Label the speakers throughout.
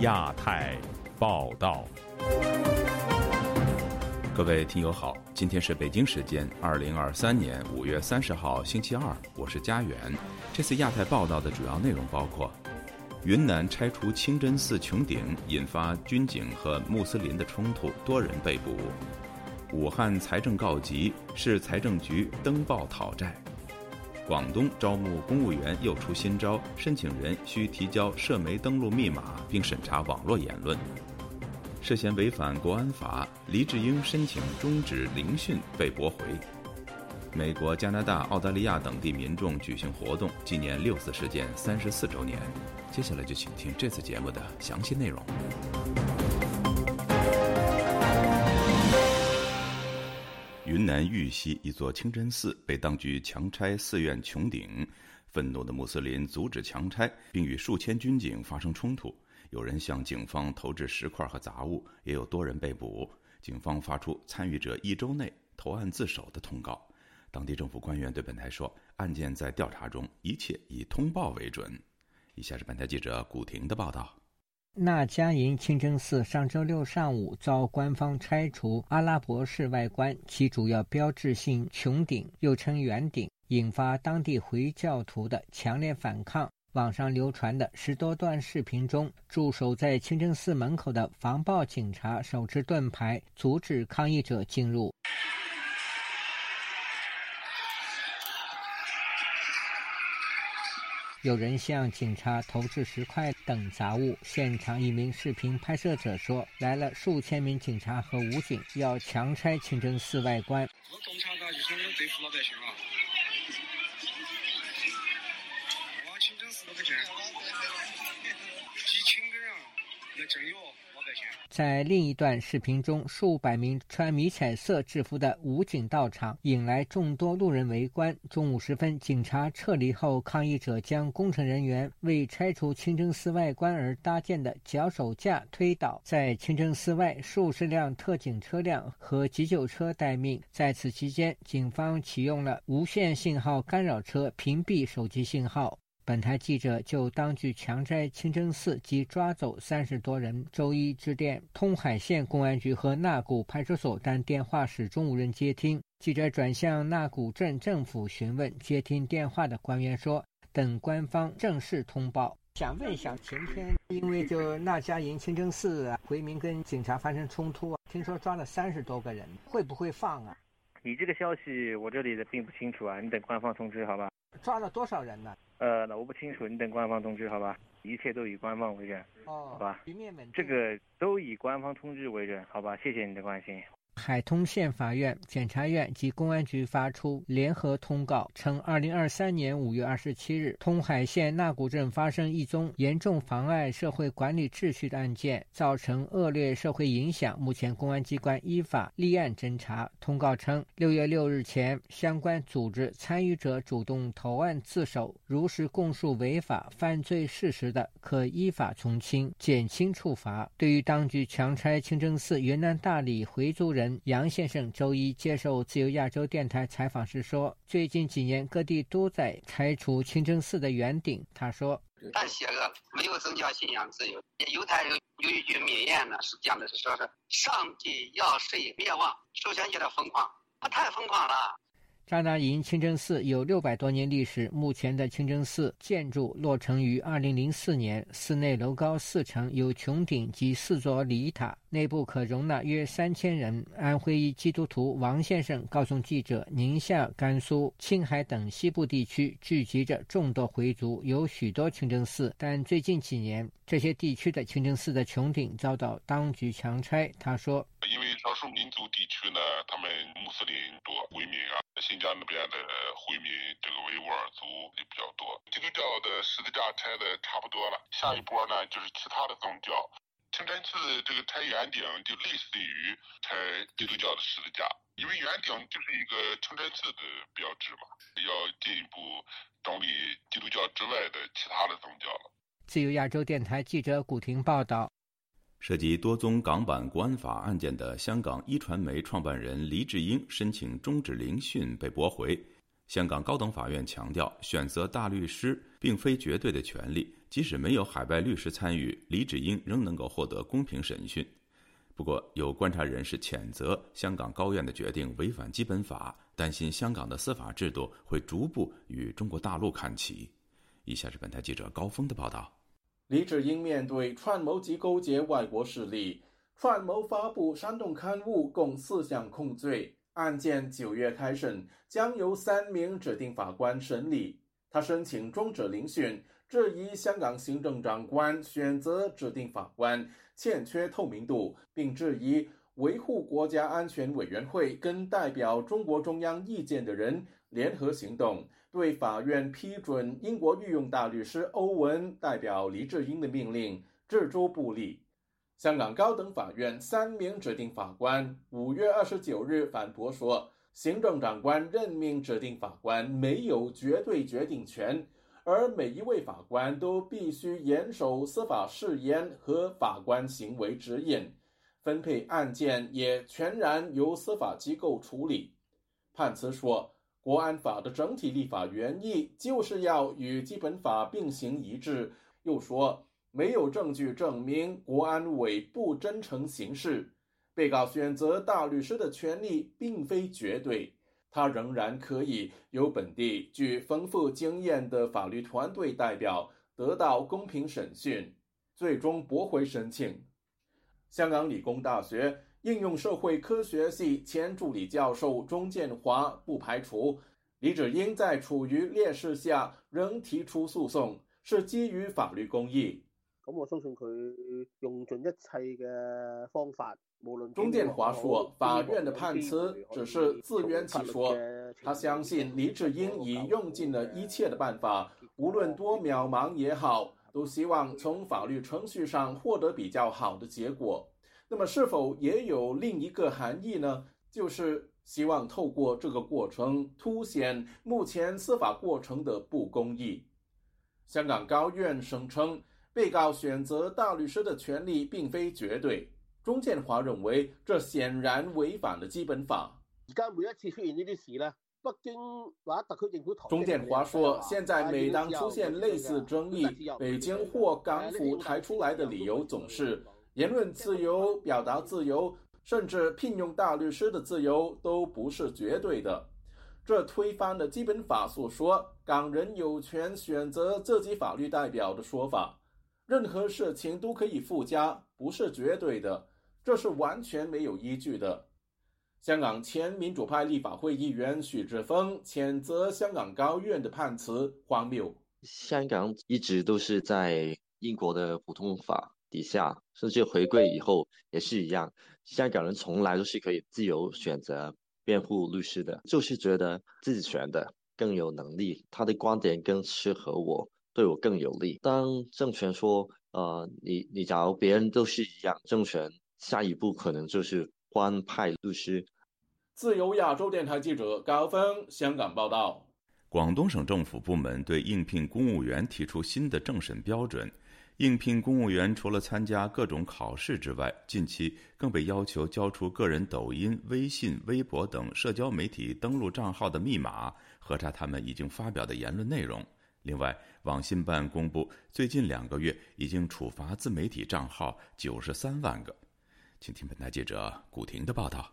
Speaker 1: 亚太报道，各位听友好，今天是北京时间二零二三年五月三十号星期二，我是佳远。这次亚太报道的主要内容包括：云南拆除清真寺穹顶，引发军警和穆斯林的冲突，多人被捕；武汉财政告急，市财政局登报讨债。广东招募公务员又出新招，申请人需提交社媒登录密码，并审查网络言论。涉嫌违反国安法，黎智英申请终止聆讯被驳回。美国、加拿大、澳大利亚等地民众举行活动，纪念六四事件三十四周年。接下来就请听这次节目的详细内容。云南玉溪一座清真寺被当局强拆寺院穹顶，愤怒的穆斯林阻止强拆，并与数千军警发生冲突。有人向警方投掷石块和杂物，也有多人被捕。警方发出参与者一周内投案自首的通告。当地政府官员对本台说：“案件在调查中，一切以通报为准。”以下是本台记者古婷的报道。
Speaker 2: 那加营清真寺上周六上午遭官方拆除阿拉伯式外观，其主要标志性穹顶又称圆顶，引发当地回教徒的强烈反抗。网上流传的十多段视频中，驻守在清真寺门口的防暴警察手持盾牌，阻止抗议者进入。有人向警察投掷石块等杂物。现场一名视频拍摄者说：“来了数千名警察和武警，要强拆清真寺外观。”！
Speaker 3: 那真有。
Speaker 2: 在另一段视频中，数百名穿迷彩色制服的武警到场，引来众多路人围观。中午时分，警察撤离后，抗议者将工程人员为拆除清真寺外观而搭建的脚手架推倒。在清真寺外，数十辆特警车辆和急救车待命。在此期间，警方启用了无线信号干扰车屏蔽手机信号。本台记者就当局强拆清真寺及抓走三十多人，周一致电通海县公安局和纳古派出所，但电话始终无人接听。记者转向纳古镇政府询问，接听电话的官员说，等官方正式通报。想问一下，前天因为就那家营清真寺回民跟警察发生冲突，听说抓了三十多个人，会不会放啊？
Speaker 4: 你这个消息我这里的并不清楚啊，你等官方通知好吧？
Speaker 2: 抓了多少人呢？
Speaker 4: 呃，那我不清楚，你等官方通知好吧？一切都以官方为准，
Speaker 2: 哦，
Speaker 4: 好吧？
Speaker 2: 局面稳定。
Speaker 4: 这个都以官方通知为准，好吧？谢谢你的关心。
Speaker 2: 海通县法院、检察院及公安局发出联合通告，称，二零二三年五月二十七日，通海县纳古镇发生一宗严重妨碍社会管理秩序的案件，造成恶劣社会影响。目前，公安机关依法立案侦查。通告称，六月六日前，相关组织参与者主动投案自首，如实供述违法犯罪事实的，可依法从轻、减轻处罚。对于当局强拆清真寺云南大理回族人。杨先生周一接受自由亚洲电台采访时说：“最近几年，各地都在拆除清真寺的圆顶。”他说：“
Speaker 5: 但邪恶没有宗教信仰自由。犹太人有一句名言呢，是讲的是说是上帝要谁灭亡，首先就得疯狂，他太疯狂了。”
Speaker 2: 扎达营清真寺有六百多年历史，目前的清真寺建筑落成于二零零四年，寺内楼高四层，有穹顶及四座礼塔，内部可容纳约三千人。安徽一基督徒王先生告诉记者：“宁夏、甘肃、青海等西部地区聚集着众多回族，有许多清真寺，但最近几年，这些地区的清真寺的穹顶遭到当局强拆。”他说：“
Speaker 6: 因为少数民族地区呢，他们穆斯林多，回民啊。”新疆那边的回民，这个维吾尔族也比较多。基督教的十字架拆的差不多了，下一波呢就是其他的宗教。清真寺这个拆圆顶就类似于拆基督教的十字架，因为圆顶就是一个清真寺的标志嘛，要进一步整理基督教之外的其他的宗教了。
Speaker 2: 自由亚洲电台记者古婷报道。
Speaker 1: 涉及多宗港版国安法案件的香港一传媒创办人黎智英申请终止聆讯被驳回。香港高等法院强调，选择大律师并非绝对的权利，即使没有海外律师参与，黎智英仍能够获得公平审讯。不过，有观察人士谴责香港高院的决定违反基本法，担心香港的司法制度会逐步与中国大陆看齐。以下是本台记者高峰的报道：
Speaker 7: 李志英面对串谋及勾结外国势力、串谋发布煽动刊物共四项控罪，案件九月开审，将由三名指定法官审理。他申请终止聆讯。质疑香港行政长官选择指定法官欠缺透明度，并质疑维护国家安全委员会跟代表中国中央意见的人联合行动，对法院批准英国御用大律师欧文代表黎智英的命令置诸不理。香港高等法院三名指定法官五月二十九日反驳说，行政长官任命指定法官没有绝对决定权。而每一位法官都必须严守司法誓言和法官行为指引，分配案件也全然由司法机构处理。判词说，国安法的整体立法原意就是要与基本法并行一致。又说，没有证据证明国安委不真诚行事，被告选择大律师的权利并非绝对。他仍然可以由本地具丰富经验的法律团队代表得到公平审讯，最终驳回申请。香港理工大学应用社会科学系前助理教授钟建华不排除李志英在处于劣势下仍提出诉讼是基于法律公义。
Speaker 8: 咁我相信佢用尽一切嘅方法。
Speaker 7: 钟建华说：“法院的判词只是自圆其说。他相信李智英已用尽了一切的办法，无论多渺茫也好，都希望从法律程序上获得比较好的结果。那么，是否也有另一个含义呢？就是希望透过这个过程凸显目前司法过程的不公义。”香港高院声称，被告选择大律师的权利并非绝对。钟建华认为，这显然违反了基本法。
Speaker 8: 而家每一次出现呢啲事呢，北京或者特区政府
Speaker 7: 钟建华说，现在每当出现类似争议，北京或港府抬出来的理由总是言论自由、表达自由，甚至聘用大律师的自由都不是绝对的。这推翻了基本法所说港人有权选择自己法律代表的说法。任何事情都可以附加，不是绝对的。这是完全没有依据的。香港前民主派立法会议员许志峰谴责香港高院的判词荒谬。
Speaker 9: 香港一直都是在英国的普通法底下，甚至回归以后也是一样。香港人从来都是可以自由选择辩护律师的，就是觉得自己选的更有能力，他的观点更适合我，对我更有利。当政权说，呃，你你假如别人都是一样，政权。下一步可能就是官派律师。
Speaker 7: 自由亚洲电台记者高峰香港报道：
Speaker 1: 广东省政府部门对应聘公务员提出新的政审标准，应聘公务员除了参加各种考试之外，近期更被要求交出个人抖音、微信、微博等社交媒体登录账号的密码，核查他们已经发表的言论内容。另外，网信办公布，最近两个月已经处罚自媒体账号九十三万个。请听本台记者古婷的报道。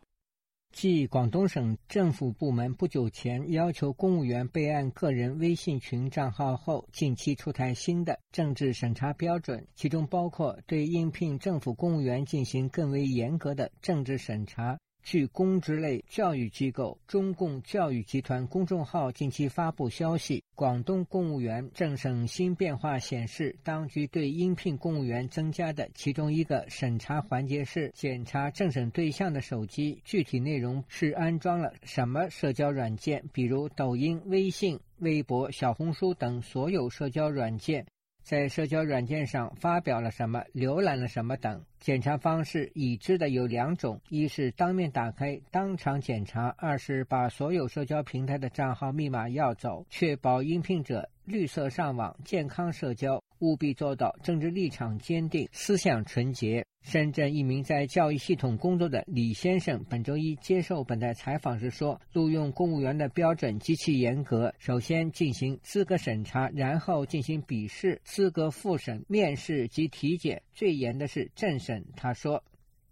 Speaker 2: 继广东省政府部门不久前要求公务员备案个人微信群账号后，近期出台新的政治审查标准，其中包括对应聘政府公务员进行更为严格的政治审查。据公职类教育机构中共教育集团公众号近期发布消息，广东公务员政审新变化显示，当局对应聘公务员增加的其中一个审查环节是检查政审对象的手机，具体内容是安装了什么社交软件，比如抖音、微信、微博、小红书等所有社交软件，在社交软件上发表了什么、浏览了什么等。检查方式已知的有两种：一是当面打开当场检查；二是把所有社交平台的账号密码要走，确保应聘者绿色上网、健康社交。务必做到政治立场坚定、思想纯洁。深圳一名在教育系统工作的李先生本周一接受本台采访时说：“录用公务员的标准极其严格，首先进行资格审查，然后进行笔试、资格复审、面试及体检，最严的是政审。”他说：“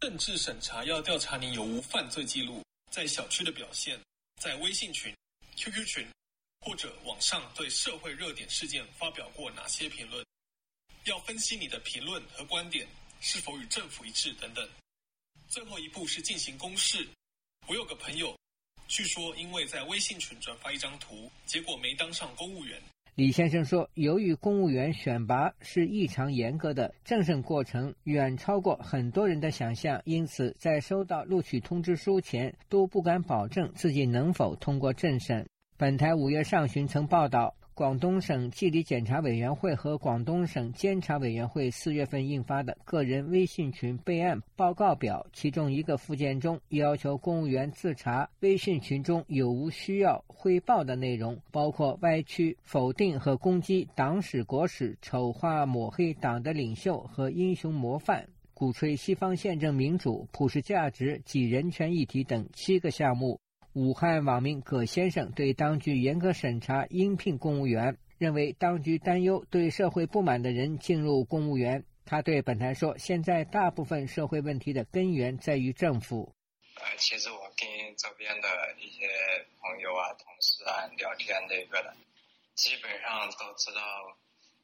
Speaker 10: 政治审查要调查你有无犯罪记录，在小区的表现，在微信群、QQ 群或者网上对社会热点事件发表过哪些评论。”要分析你的评论和观点是否与政府一致等等。最后一步是进行公示。我有个朋友，据说因为在微信群转发一张图，结果没当上公务员。
Speaker 2: 李先生说，由于公务员选拔是异常严格的，政审过程远超过很多人的想象，因此在收到录取通知书前都不敢保证自己能否通过政审。本台五月上旬曾报道。广东省纪律检查委员会和广东省监察委员会四月份印发的个人微信群备案报告表，其中一个附件中要求公务员自查微信群中有无需要汇报的内容，包括歪曲、否定和攻击党史国史、丑化抹黑党的领袖和英雄模范、鼓吹西方宪政民主、普世价值及人权议题等七个项目。武汉网民葛先生对当局严格审查应聘公务员，认为当局担忧对社会不满的人进入公务员。他对本台说：“现在大部分社会问题的根源在于政府。”
Speaker 11: 呃，其实我跟周边的一些朋友啊、同事啊聊天，这个的，基本上都知道。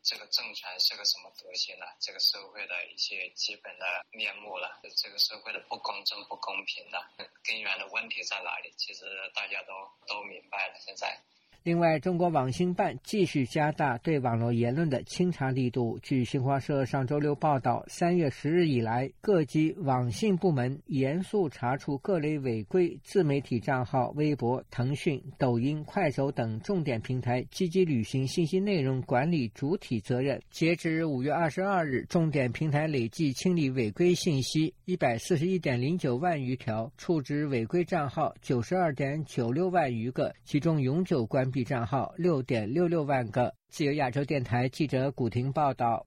Speaker 11: 这个政权是个什么德行呢？这个社会的一些基本的面目了，这个社会的不公正、不公平的，根源的问题在哪里？其实大家都都明白了，现在。
Speaker 2: 另外，中国网信办继续加大对网络言论的清查力度。据新华社上周六报道，三月十日以来，各级网信部门严肃查处各类违规自媒体账号，微博、腾讯、抖音、快手等重点平台积极履行信息内容管理主体责任。截至五月二十二日，重点平台累计清理违规信息一百四十一点零九万余条，处置违规账号九十二点九六万余个，其中永久关。币账号六点六六万个。自由亚洲电台记者古婷报道。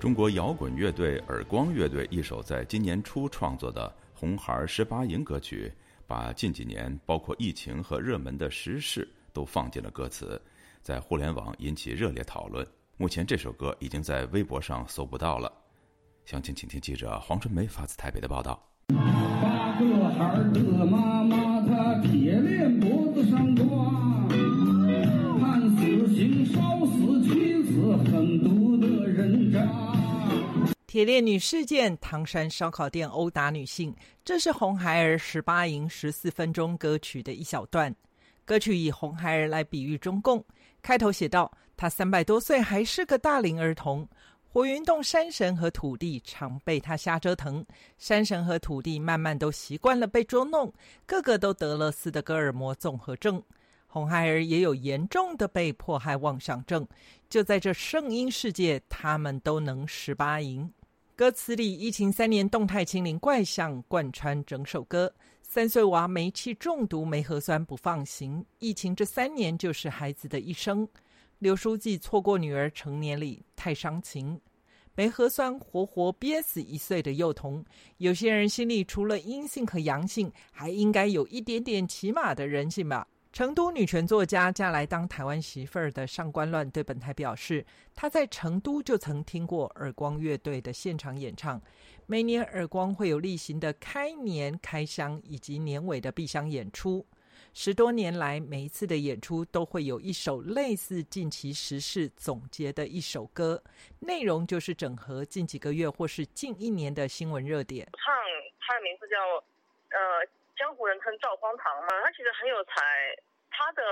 Speaker 1: 中国摇滚乐队耳光乐队一首在今年初创作的《红孩十八营》歌曲，把近几年包括疫情和热门的时事。都放进了歌词，在互联网引起热烈讨论。目前这首歌已经在微博上搜不到了。详情，请听记者黄春梅发自台北的报道。
Speaker 12: 八个孩儿的妈妈，她铁链脖子上挂，判死刑，烧死妻子，狠毒的人渣。
Speaker 13: 铁链女事件，唐山烧烤店殴打女性，这是红孩儿十八营十四分钟歌曲的一小段。歌曲以红孩儿来比喻中共，开头写道：“他三百多岁还是个大龄儿童，火云洞山神和土地常被他瞎折腾，山神和土地慢慢都习惯了被捉弄，个个都得了斯德哥尔摩综合症。红孩儿也有严重的被迫害妄想症，就在这圣婴世界，他们都能十八赢。”歌词里疫情三年动态清零怪象贯穿整首歌。三岁娃煤气中毒没核酸不放行，疫情这三年就是孩子的一生。刘书记错过女儿成年礼太伤情，没核酸活活憋死一岁的幼童。有些人心里除了阴性和阳性，还应该有一点点起码的人性吧。成都女权作家嫁来当台湾媳妇儿的上官乱对本台表示，她在成都就曾听过耳光乐队的现场演唱。每年耳光会有例行的开年开箱以及年尾的闭箱演出。十多年来，每一次的演出都会有一首类似近期时事总结的一首歌，内容就是整合近几个月或是近一年的新闻热点。
Speaker 14: 唱他的名字叫呃。江湖人称赵荒唐嘛，他其实很有才，他的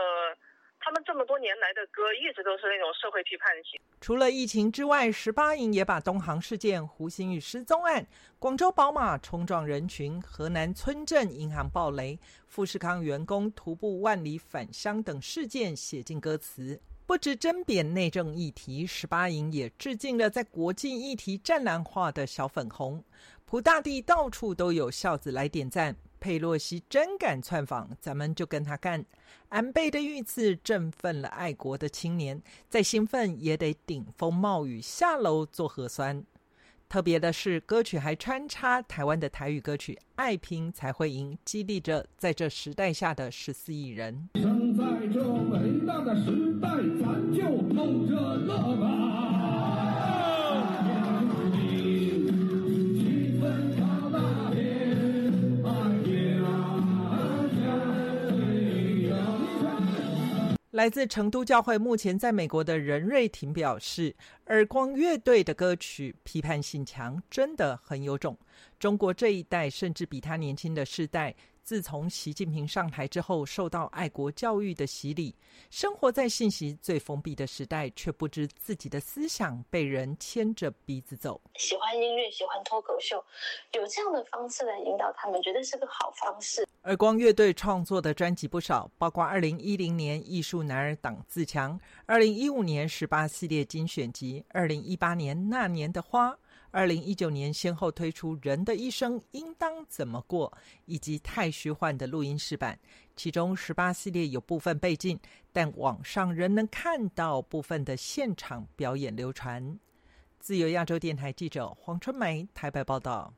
Speaker 14: 他们这么多年来的歌一直都是那种社会批判性。
Speaker 13: 除了疫情之外，十八营也把东航事件、胡鑫宇失踪案、广州宝马冲撞人群、河南村镇银行暴雷、富士康员工徒步万里返乡等事件写进歌词。不止针砭内政议题，十八营也致敬了在国际议题湛蓝化的小粉红。普大地到处都有孝子来点赞。佩洛西真敢窜访，咱们就跟他干。安倍的遇刺振奋了爱国的青年，再兴奋也得顶风冒雨下楼做核酸。特别的是，歌曲还穿插台湾的台语歌曲《爱拼才会赢》，激励着在这时代下的十四亿人。
Speaker 12: 生在这伟大的时代，咱就偷着乐吧。
Speaker 13: 来自成都教会、目前在美国的任瑞婷表示：“耳光乐队的歌曲批判性强，真的很有种。中国这一代，甚至比他年轻的世代。”自从习近平上台之后，受到爱国教育的洗礼，生活在信息最封闭的时代，却不知自己的思想被人牵着鼻子走。
Speaker 15: 喜欢音乐，喜欢脱口秀，有这样的方式来引导他们，绝对是个好方式。
Speaker 13: 耳光乐队创作的专辑不少，包括二零一零年艺术男儿党自强，二零一五年十八系列精选集，二零一八年那年的花。二零一九年，先后推出《人的一生应当怎么过》以及太虚幻的录音室版，其中十八系列有部分被禁，但网上仍能看到部分的现场表演流传。自由亚洲电台记者黄春梅台北报道：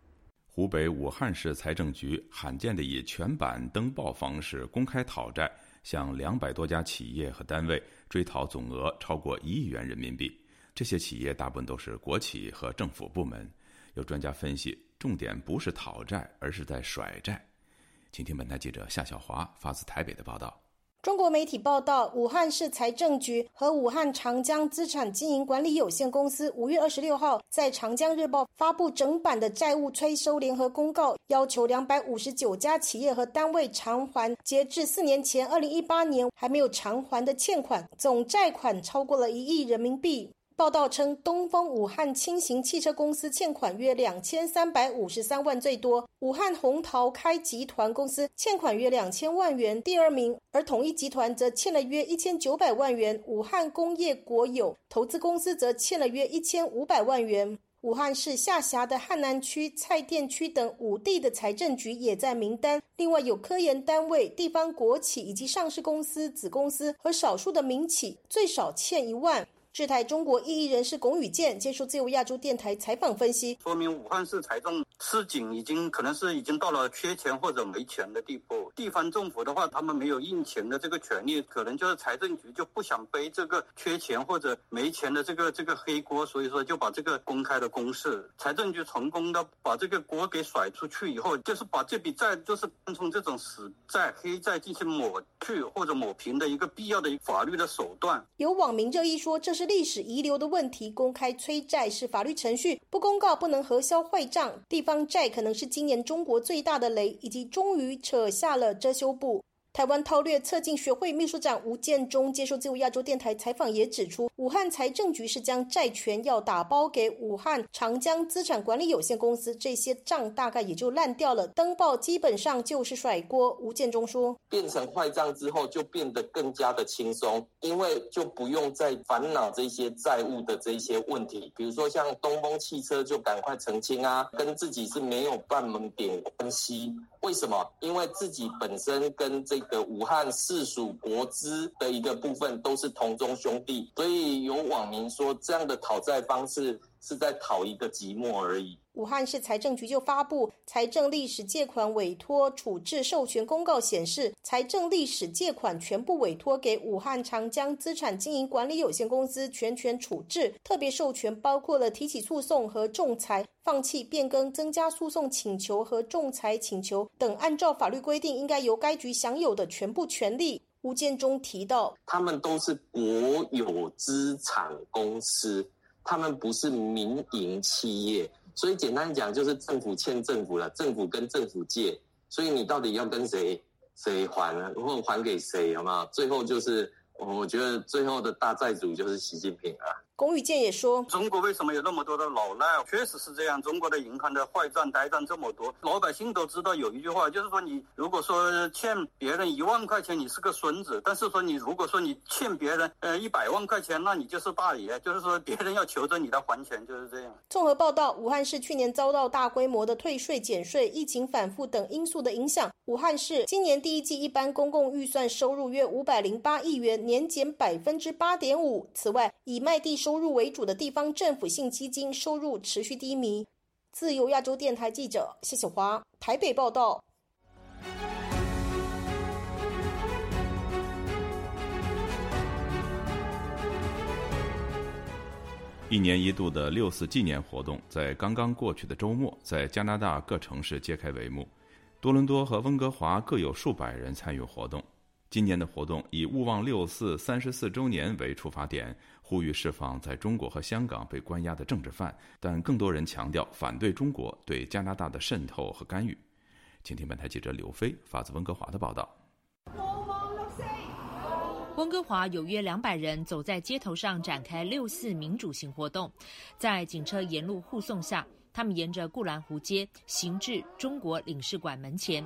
Speaker 1: 湖北武汉市财政局罕见的以全版登报方式公开讨债，向两百多家企业和单位追讨总额超过一亿元人民币。这些企业大部分都是国企和政府部门。有专家分析，重点不是讨债，而是在甩债。请听本台记者夏小华发自台北的报道。
Speaker 16: 中国媒体报道，武汉市财政局和武汉长江资产经营管理有限公司五月二十六号在《长江日报》发布整版的债务催收联合公告，要求两百五十九家企业和单位偿还截至四年前二零一八年还没有偿还的欠款，总债款超过了一亿人民币。报道称，东风武汉轻型汽车公司欠款约两千三百五十三万，最多；武汉红桃开集团公司欠款约两千万元，第二名；而统一集团则欠了约一千九百万元，武汉工业国有投资公司则欠了约一千五百万元。武汉市下辖的汉南区、蔡甸区等五地的财政局也在名单，另外有科研单位、地方国企以及上市公司子公司和少数的民企，最少欠一万。智台中国异议人士龚宇健接受自由亚洲电台采访分析，
Speaker 17: 说明武汉市财政吃紧，已经可能是已经到了缺钱或者没钱的地步。地方政府的话，他们没有印钱的这个权利，可能就是财政局就不想背这个缺钱或者没钱的这个这个黑锅，所以说就把这个公开的公示。财政局成功的把这个锅给甩出去以后，就是把这笔债就是从这种死债、黑债进行抹去或者抹平的一个必要的法律的手段。
Speaker 16: 有网民热议说，这是。历史遗留的问题，公开催债是法律程序，不公告不能核销坏账。地方债可能是今年中国最大的雷，以及终于扯下了遮羞布。台湾韬略策进学会秘书长吴建中接受自由亚洲电台采访，也指出，武汉财政局是将债权要打包给武汉长江资产管理有限公司，这些账大概也就烂掉了。登报基本上就是甩锅。吴建中说，
Speaker 18: 变成坏账之后，就变得更加的轻松，因为就不用再烦恼这些债务的这些问题。比如说像东风汽车，就赶快澄清啊，跟自己是没有半门点关系。为什么？因为自己本身跟这个武汉市属国资的一个部分都是同宗兄弟，所以有网民说这样的讨债方式是在讨一个寂寞而已。
Speaker 16: 武汉市财政局就发布财政历史借款委托处置授权公告，显示财政历史借款全部委托给武汉长江资产经营管理有限公司全权处置，特别授权包括了提起诉讼和仲裁、放弃变更、增加诉讼请求和仲裁请求等，按照法律规定应该由该局享有的全部权利。吴建中提到，
Speaker 18: 他们都是国有资产公司，他们不是民营企业。所以简单讲，就是政府欠政府了，政府跟政府借，所以你到底要跟谁谁还呢？或还给谁？好吗？最后就是我觉得最后的大债主就是习近平啊。
Speaker 16: 龚宇健也说：“
Speaker 17: 中国为什么有那么多的老赖？确实是这样。中国的银行的坏账、呆账这么多，老百姓都知道有一句话，就是说你如果说欠别人一万块钱，你是个孙子；但是说你如果说你欠别人呃一百万块钱，那你就是大爷。就是说别人要求着你来还钱，就是这样。”
Speaker 16: 综合报道，武汉市去年遭到大规模的退税、减税、疫情反复等因素的影响，武汉市今年第一季一般公共预算收入约五百零八亿元，年减百分之八点五。此外，以卖地收入为主的地方政府性基金收入持续低迷。自由亚洲电台记者谢小华台北报道。
Speaker 1: 一年一度的六四纪念活动在刚刚过去的周末，在加拿大各城市揭开帷幕。多伦多和温哥华各有数百人参与活动。今年的活动以“勿忘六四”三十四周年为出发点，呼吁释放在中国和香港被关押的政治犯，但更多人强调反对中国对加拿大的渗透和干预。请听本台记者刘飞发自温哥华的报道。
Speaker 19: 温哥华有约两百人走在街头上展开六四民主行活动，在警车沿路护送下，他们沿着固兰湖街行至中国领事馆门前。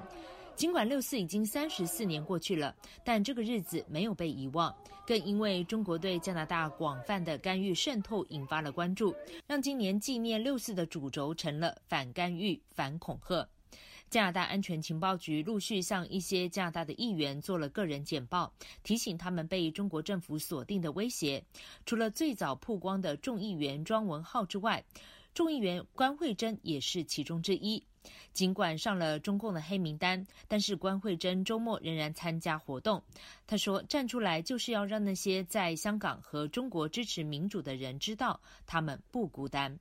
Speaker 19: 尽管六四已经三十四年过去了，但这个日子没有被遗忘，更因为中国对加拿大广泛的干预渗透引发了关注，让今年纪念六四的主轴成了反干预、反恐吓。加拿大安全情报局陆续向一些加拿大的议员做了个人简报，提醒他们被中国政府锁定的威胁。除了最早曝光的众议员庄文浩之外，众议员关慧珍也是其中之一。尽管上了中共的黑名单，但是关慧珍周末仍然参加活动。她说：“站出来就是要让那些在香港和中国支持民主的人知道，他们不孤单。”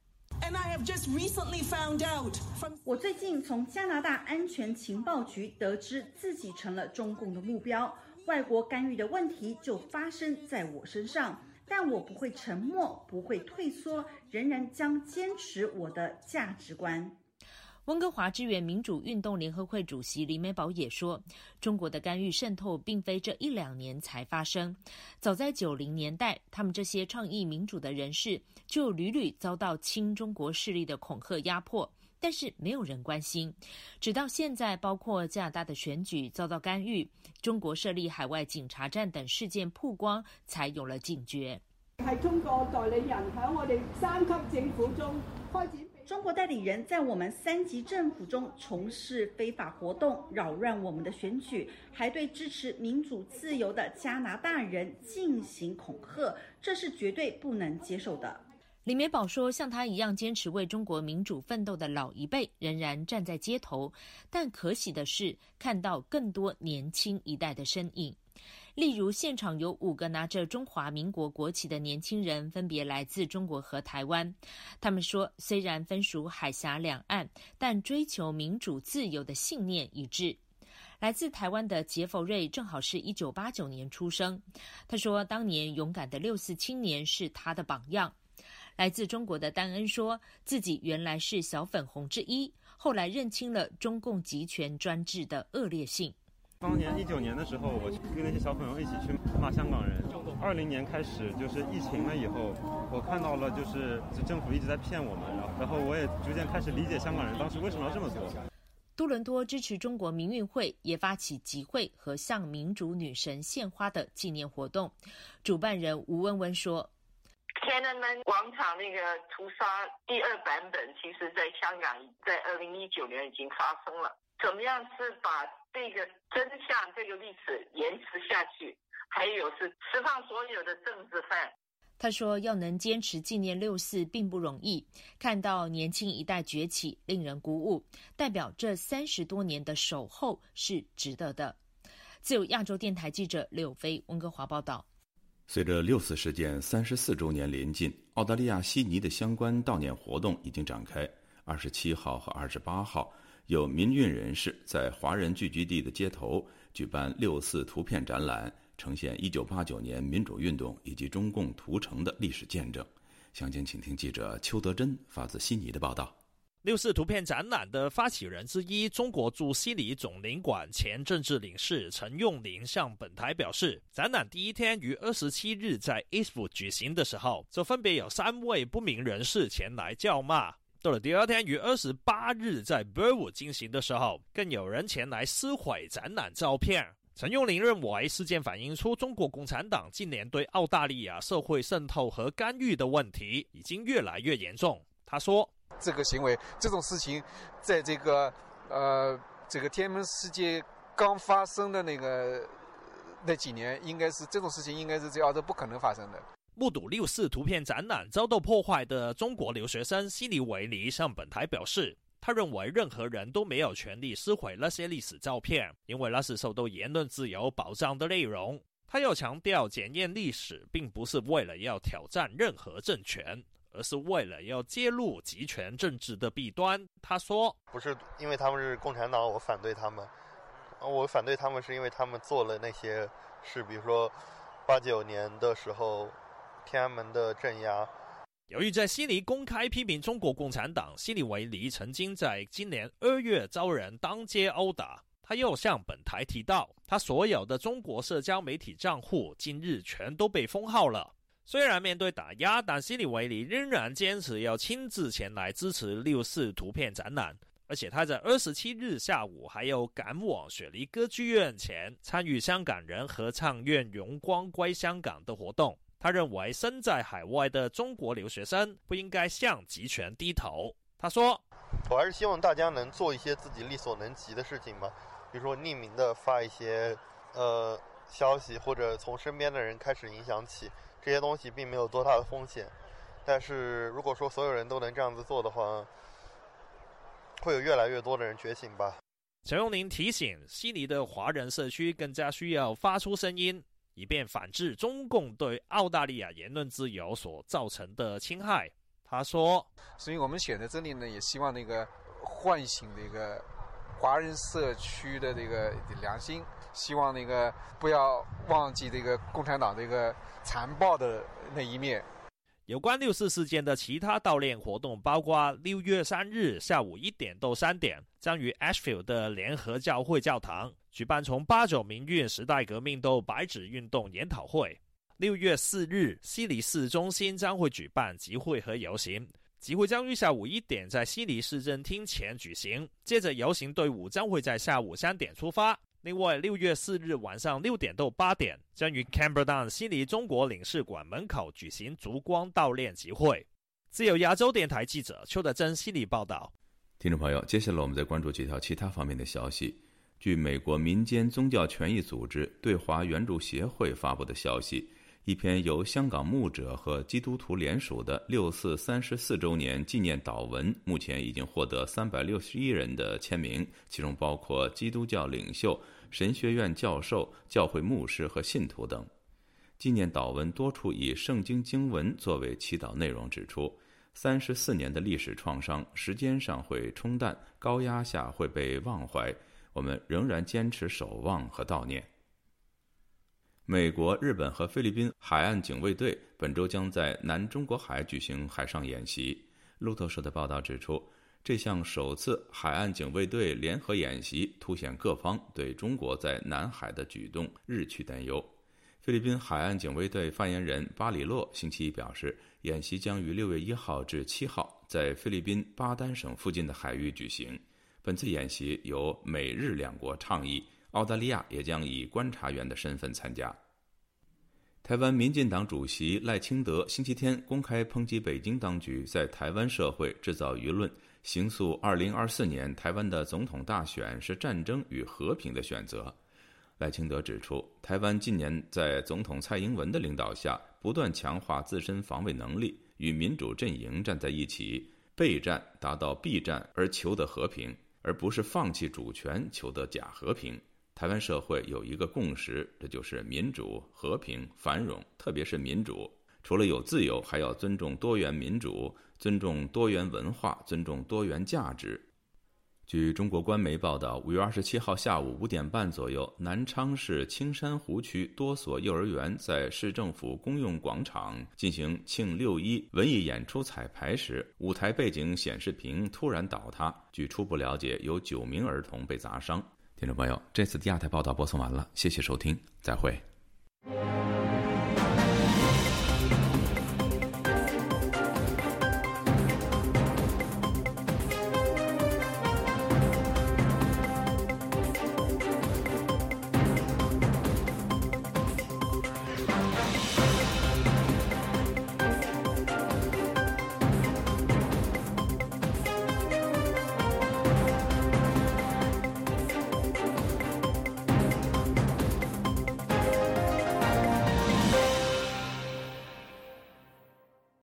Speaker 20: 我最近从加拿大安全情报局得知自己成了中共的目标，外国干预的问题就发生在我身上，但我不会沉默，不会退缩，仍然将坚持我的价值观。
Speaker 19: 温哥华支援民主运动联合会主席李美宝也说：“中国的干预渗透并非这一两年才发生，早在九零年代，他们这些倡议民主的人士就屡屡遭到亲中国势力的恐吓压迫，但是没有人关心。直到现在，包括加拿大的选举遭到干预、中国设立海外警察站等事件曝光，才有了警觉。”
Speaker 20: 係中國代理人喺我哋三級政府中開展。中国代理人在我们三级政府中从事非法活动，扰乱我们的选举，还对支持民主自由的加拿大人进行恐吓，这是绝对不能接受的。
Speaker 19: 李美宝说：“像他一样坚持为中国民主奋斗的老一辈仍然站在街头，但可喜的是看到更多年轻一代的身影。”例如，现场有五个拿着中华民国国旗的年轻人，分别来自中国和台湾。他们说，虽然分属海峡两岸，但追求民主自由的信念一致。来自台湾的杰佛瑞正好是一九八九年出生。他说，当年勇敢的六四青年是他的榜样。来自中国的丹恩说自己原来是小粉红之一，后来认清了中共集权专制的恶劣性。
Speaker 21: 当年一九年的时候，我跟那些小朋友一起去骂香港人。二零年开始就是疫情了以后，我看到了就是政府一直在骗我们，然后我也逐渐开始理解香港人当时为什么要这么做。
Speaker 19: 多伦多支持中国民运会也发起集会和向民主女神献花的纪念活动。主办人吴温温说：“
Speaker 22: 天安门广场那个屠杀第二版本，其实在香港在二零一九年已经发生了。怎么样是把？”这个真相，这个历史延迟下去，还有是释放所有的政治犯。
Speaker 19: 他说：“要能坚持纪念六四并不容易，看到年轻一代崛起，令人鼓舞，代表这三十多年的守候是值得的。”自由亚洲电台记者柳飞温哥华报道。
Speaker 1: 随着六四事件三十四周年临近，澳大利亚悉尼的相关悼念活动已经展开。二十七号和二十八号。有民运人士在华人聚居地的街头举办六四图片展览，呈现一九八九年民主运动以及中共屠城的历史见证。详情，请听记者邱德珍发自悉尼的报道。
Speaker 23: 六四图片展览的发起人之一，中国驻悉尼总领馆前政治领事陈用林向本台表示，展览第一天于二十七日在 Eastwood 举行的时候，就分别有三位不明人士前来叫骂。到了第二天，于二十八日在 b u r w 进行的时候，更有人前来撕毁展览照片。陈用林认为，事件反映出中国共产党近年对澳大利亚社会渗透和干预的问题已经越来越严重。他说。
Speaker 24: 这个行为，这种事情，在这个呃，这个天安门事件刚发生的那个那几年，应该是这种事情，应该是在澳洲不可能发生的。
Speaker 23: 目睹六四图片展览遭到破坏的中国留学生西尼维尼向本台表示，他认为任何人都没有权利撕毁那些历史照片，因为那是受到言论自由保障的内容。他又强调，检验历史并不是为了要挑战任何政权。而是为了要揭露集权政治的弊端。他说：“
Speaker 25: 不是因为他们是共产党，我反对他们。我反对他们是因为他们做了那些事，比如说八九年的时候天安门的镇压。”
Speaker 23: 由于在悉尼公开批评中国共产党，悉尼维尼曾经在今年二月遭人当街殴打。他又向本台提到，他所有的中国社交媒体账户今日全都被封号了。虽然面对打压，但西里维尼仍然坚持要亲自前来支持六四图片展览，而且他在二十七日下午还要赶往雪梨歌剧院前参与香港人合唱《愿荣光归香港》的活动。他认为身在海外的中国留学生不应该向集权低头。他说：“
Speaker 25: 我还是希望大家能做一些自己力所能及的事情吧，比如说匿名的发一些呃消息，或者从身边的人开始影响起。”这些东西并没有多大的风险，但是如果说所有人都能这样子做的话，会有越来越多的人觉醒吧。
Speaker 23: 陈永宁提醒，悉尼的华人社区更加需要发出声音，以便反制中共对澳大利亚言论自由所造成的侵害。他说：“
Speaker 24: 所以我们选择这里呢，也希望那个唤醒那个华人社区的这个良心。”希望那个不要忘记这个共产党这个残暴的那一面。
Speaker 23: 有关六四事件的其他悼念活动，包括六月三日下午一点到三点，将于 Ashfield 的联合教会教堂举办从八九民运时代革命到白纸运动研讨会。六月四日，悉尼市中心将会举办集会和游行，集会将于下午一点在悉尼市政厅前举行，接着游行队伍将会在下午三点出发。另外，六月四日晚上六点到八点，将于 Camberdown 悉尼中国领事馆门口举行烛光悼念集会。自由亚洲电台记者邱德珍悉尼报道。
Speaker 1: 听众朋友，接下来我们再关注几条其他方面的消息。据美国民间宗教权益组织对华援助协会发布的消息。一篇由香港牧者和基督徒联署的六四三十四周年纪念祷文，目前已经获得三百六十一人的签名，其中包括基督教领袖、神学院教授、教会牧师和信徒等。纪念祷文多处以圣经经文作为祈祷内容，指出三十四年的历史创伤，时间上会冲淡，高压下会被忘怀，我们仍然坚持守望和悼念。美国、日本和菲律宾海岸警卫队本周将在南中国海举行海上演习。路透社的报道指出，这项首次海岸警卫队联合演习凸显各方对中国在南海的举动日趋担忧。菲律宾海岸警卫队发言人巴里洛星期一表示，演习将于六月一号至七号在菲律宾巴丹省附近的海域举行。本次演习由美日两国倡议。澳大利亚也将以观察员的身份参加。台湾民进党主席赖清德星期天公开抨击北京当局在台湾社会制造舆论，形塑2024年台湾的总统大选是战争与和平的选择。赖清德指出，台湾近年在总统蔡英文的领导下，不断强化自身防卫能力，与民主阵营站在一起，备战达到避战而求得和平，而不是放弃主权求得假和平。台湾社会有一个共识，这就是民主、和平、繁荣，特别是民主。除了有自由，还要尊重多元民主，尊重多元文化，尊重多元价值。据中国官媒报道，五月二十七号下午五点半左右，南昌市青山湖区多所幼儿园在市政府公用广场进行庆六一文艺演出彩排时，舞台背景显示屏突然倒塌。据初步了解，有九名儿童被砸伤。听众朋友，这次亚太报道播送完了，谢谢收听，再会。